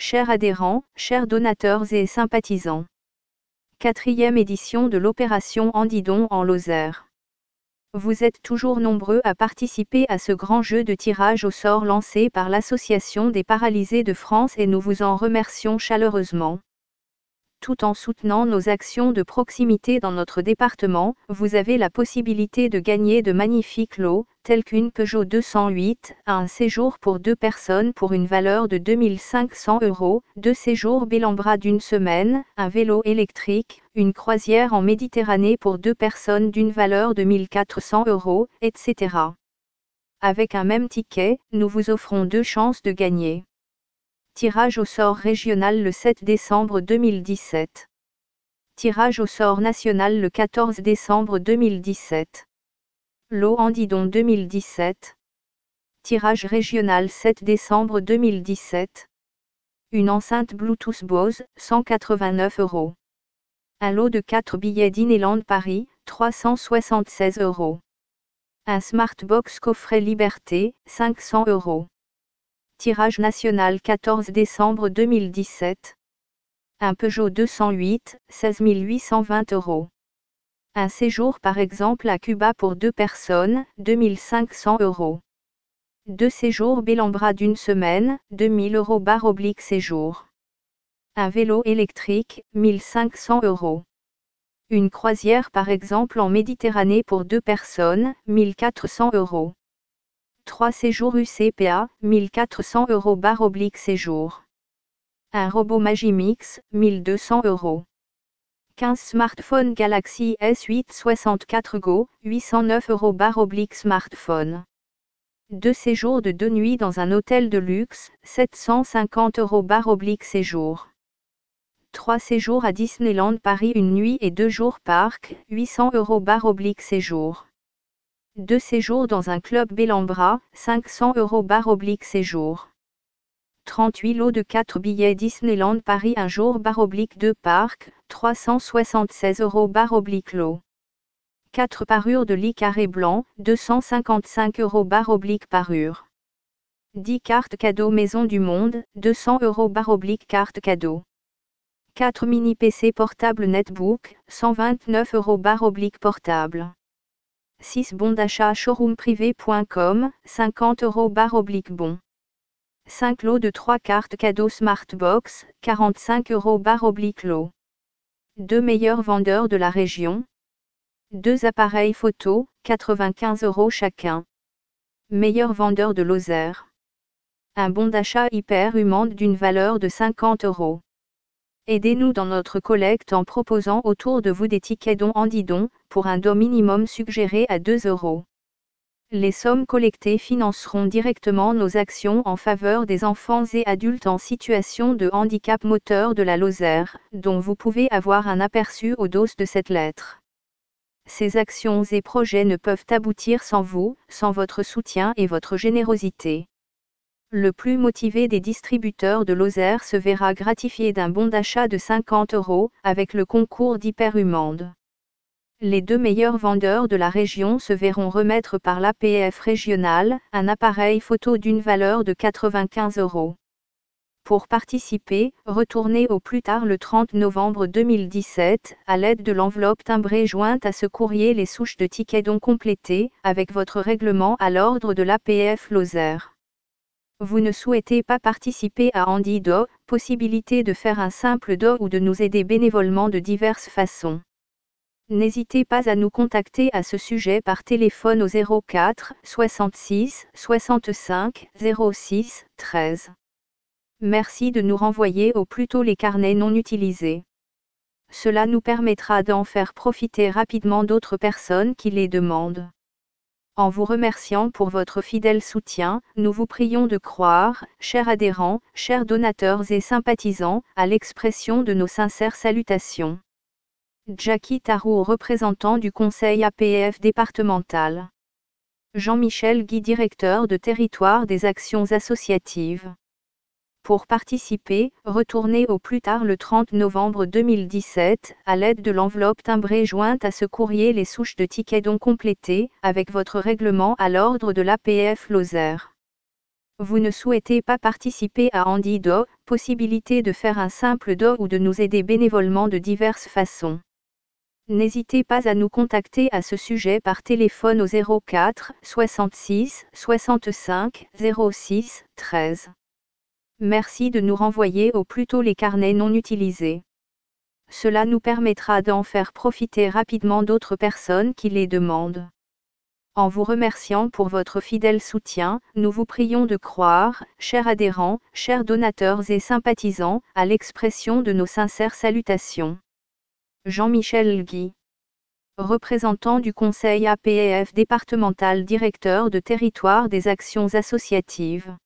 chers adhérents, chers donateurs et sympathisants. Quatrième édition de l'opération Andidon en Lozère. Vous êtes toujours nombreux à participer à ce grand jeu de tirage au sort lancé par l'Association des paralysés de France et nous vous en remercions chaleureusement. Tout en soutenant nos actions de proximité dans notre département, vous avez la possibilité de gagner de magnifiques lots, tels qu'une Peugeot 208, un séjour pour deux personnes pour une valeur de 2500 euros, deux séjours Bélambra d'une semaine, un vélo électrique, une croisière en Méditerranée pour deux personnes d'une valeur de 1400 euros, etc. Avec un même ticket, nous vous offrons deux chances de gagner. Tirage au sort régional le 7 décembre 2017. Tirage au sort national le 14 décembre 2017. Lot Andidon 2017. Tirage régional 7 décembre 2017. Une enceinte Bluetooth Bose, 189 euros. Un lot de 4 billets Disneyland Paris, 376 euros. Un Smartbox coffret Liberté, 500 euros. Tirage national 14 décembre 2017. Un Peugeot 208, 16 820 euros. Un séjour par exemple à Cuba pour deux personnes, 2500 euros. Deux séjours Bélambra d'une semaine, 2000 euros barre oblique séjour. Un vélo électrique, 1500 euros. Une croisière par exemple en Méditerranée pour deux personnes, 1400 euros. Trois séjours UCPA, 1400 euros barre oblique séjour. Un robot Magimix, 1200 euros. 15 smartphones Galaxy S8 64 Go, 809 euros barre oblique smartphone. Deux séjours de deux nuits dans un hôtel de luxe, 750 euros barre oblique séjour. 3 séjours à Disneyland Paris une nuit et deux jours parc, 800 euros barre oblique séjour. 2 séjours dans un club Bellambra, 500 euros barre oblique séjour. 38 lots de 4 billets Disneyland Paris un jour barre oblique 2 parc, 376 euros barre oblique lot. 4 parures de lit carré blanc, 255 euros barre oblique parure. 10 cartes cadeaux Maison du Monde, 200 euros barre oblique carte cadeau. 4 mini PC portable netbook, 129 euros barre oblique portable. 6 bons d'achat showroomprivé.com, 50 euros barre oblique bon. 5 lots de 3 cartes cadeaux Smartbox, 45 euros barre oblique lot. 2 meilleurs vendeurs de la région. 2 appareils photo, 95 euros chacun. Meilleur vendeur de Lozère. Un bon d'achat hyper humande d'une valeur de 50 euros. Aidez-nous dans notre collecte en proposant autour de vous des tickets dons en didon, pour un don minimum suggéré à 2 euros. Les sommes collectées financeront directement nos actions en faveur des enfants et adultes en situation de handicap moteur de la Lozère, dont vous pouvez avoir un aperçu au dos de cette lettre. Ces actions et projets ne peuvent aboutir sans vous, sans votre soutien et votre générosité. Le plus motivé des distributeurs de Lozère se verra gratifié d'un bon d'achat de 50 euros, avec le concours d'Hyperhumande. Les deux meilleurs vendeurs de la région se verront remettre par l'APF régional, un appareil photo d'une valeur de 95 euros. Pour participer, retournez au plus tard le 30 novembre 2017, à l'aide de l'enveloppe timbrée jointe à ce courrier les souches de tickets dont complétées, avec votre règlement à l'ordre de l'APF Lozère. Vous ne souhaitez pas participer à Andy Do, possibilité de faire un simple do ou de nous aider bénévolement de diverses façons. N'hésitez pas à nous contacter à ce sujet par téléphone au 04 66 65 06 13. Merci de nous renvoyer au plus tôt les carnets non utilisés. Cela nous permettra d'en faire profiter rapidement d'autres personnes qui les demandent. En vous remerciant pour votre fidèle soutien, nous vous prions de croire, chers adhérents, chers donateurs et sympathisants, à l'expression de nos sincères salutations. Jackie Tarot, représentant du Conseil APF départemental. Jean-Michel Guy, directeur de territoire des actions associatives. Pour participer, retournez au plus tard le 30 novembre 2017, à l'aide de l'enveloppe timbrée jointe à ce courrier les souches de tickets dont complétées, avec votre règlement à l'ordre de l'APF Lozère. Vous ne souhaitez pas participer à Andy Do, possibilité de faire un simple do ou de nous aider bénévolement de diverses façons. N'hésitez pas à nous contacter à ce sujet par téléphone au 04 66 65 06 13. Merci de nous renvoyer au plus tôt les carnets non utilisés. Cela nous permettra d'en faire profiter rapidement d'autres personnes qui les demandent. En vous remerciant pour votre fidèle soutien, nous vous prions de croire, chers adhérents, chers donateurs et sympathisants, à l'expression de nos sincères salutations. Jean-Michel Guy. Représentant du Conseil APF départemental directeur de territoire des actions associatives.